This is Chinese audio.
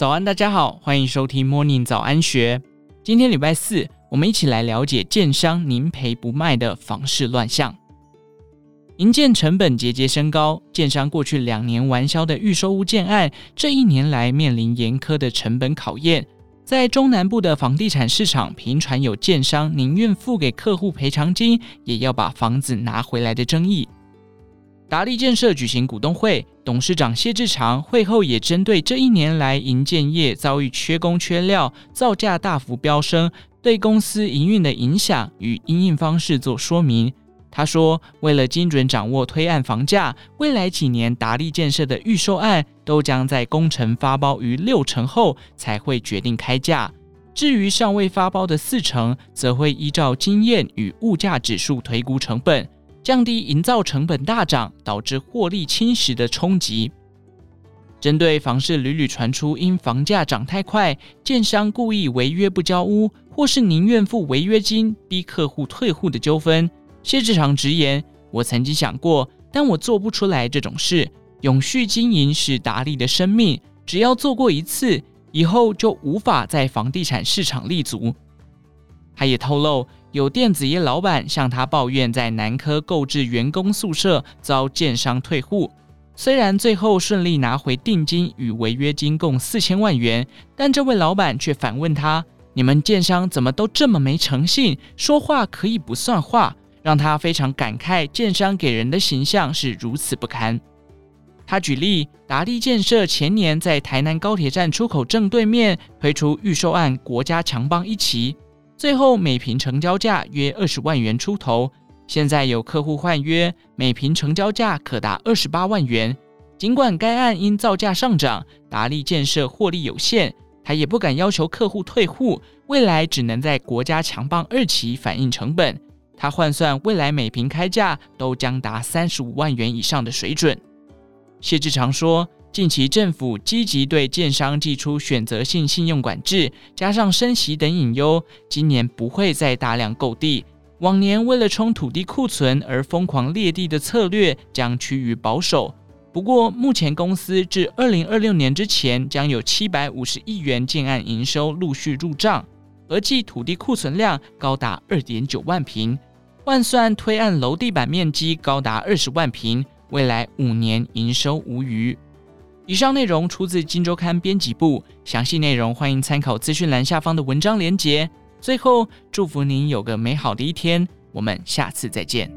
早安，大家好，欢迎收听 Morning 早安学。今天礼拜四，我们一起来了解建商宁赔不卖的房市乱象。营建成本节节升高，建商过去两年完销的预售屋建案，这一年来面临严苛的成本考验。在中南部的房地产市场，频传有建商宁愿付给客户赔偿金，也要把房子拿回来的争议。达利建设举行股东会，董事长谢志长会后也针对这一年来营建业遭遇缺工缺料、造价大幅飙升，对公司营运的影响与因应方式做说明。他说：“为了精准掌握推案房价，未来几年达利建设的预售案都将在工程发包于六成后才会决定开价。至于尚未发包的四成，则会依照经验与物价指数推估成本。”降低营造成本大涨导致获利侵蚀的冲击。针对房市屡屡传出因房价涨太快，建商故意违约不交屋，或是宁愿付违约金逼客户退户的纠纷，谢志长直言：“我曾经想过，但我做不出来这种事。永续经营是达利的生命，只要做过一次，以后就无法在房地产市场立足。”他也透露。有电子业老板向他抱怨，在南科购置员工宿舍遭建商退户，虽然最后顺利拿回定金与违约金共四千万元，但这位老板却反问他：“你们建商怎么都这么没诚信？说话可以不算话？”让他非常感慨，建商给人的形象是如此不堪。他举例，达利建设前年在台南高铁站出口正对面推出预售案国家强邦一期。最后每坪成交价约二十万元出头，现在有客户换约，每坪成交价可达二十八万元。尽管该案因造价上涨，达利建设获利有限，他也不敢要求客户退户，未来只能在国家强棒二期反映成本。他换算未来每坪开价都将达三十五万元以上的水准。谢志长说。近期政府积极对建商祭出选择性信用管制，加上升息等隐忧，今年不会再大量购地。往年为了冲土地库存而疯狂裂地的策略将趋于保守。不过，目前公司至二零二六年之前将有七百五十亿元建案营收陆续入账，合计土地库存量高达二点九万坪，换算推案楼地板面积高达二十万坪，未来五年营收无虞。以上内容出自《金周刊》编辑部，详细内容欢迎参考资讯栏下方的文章连结。最后，祝福您有个美好的一天，我们下次再见。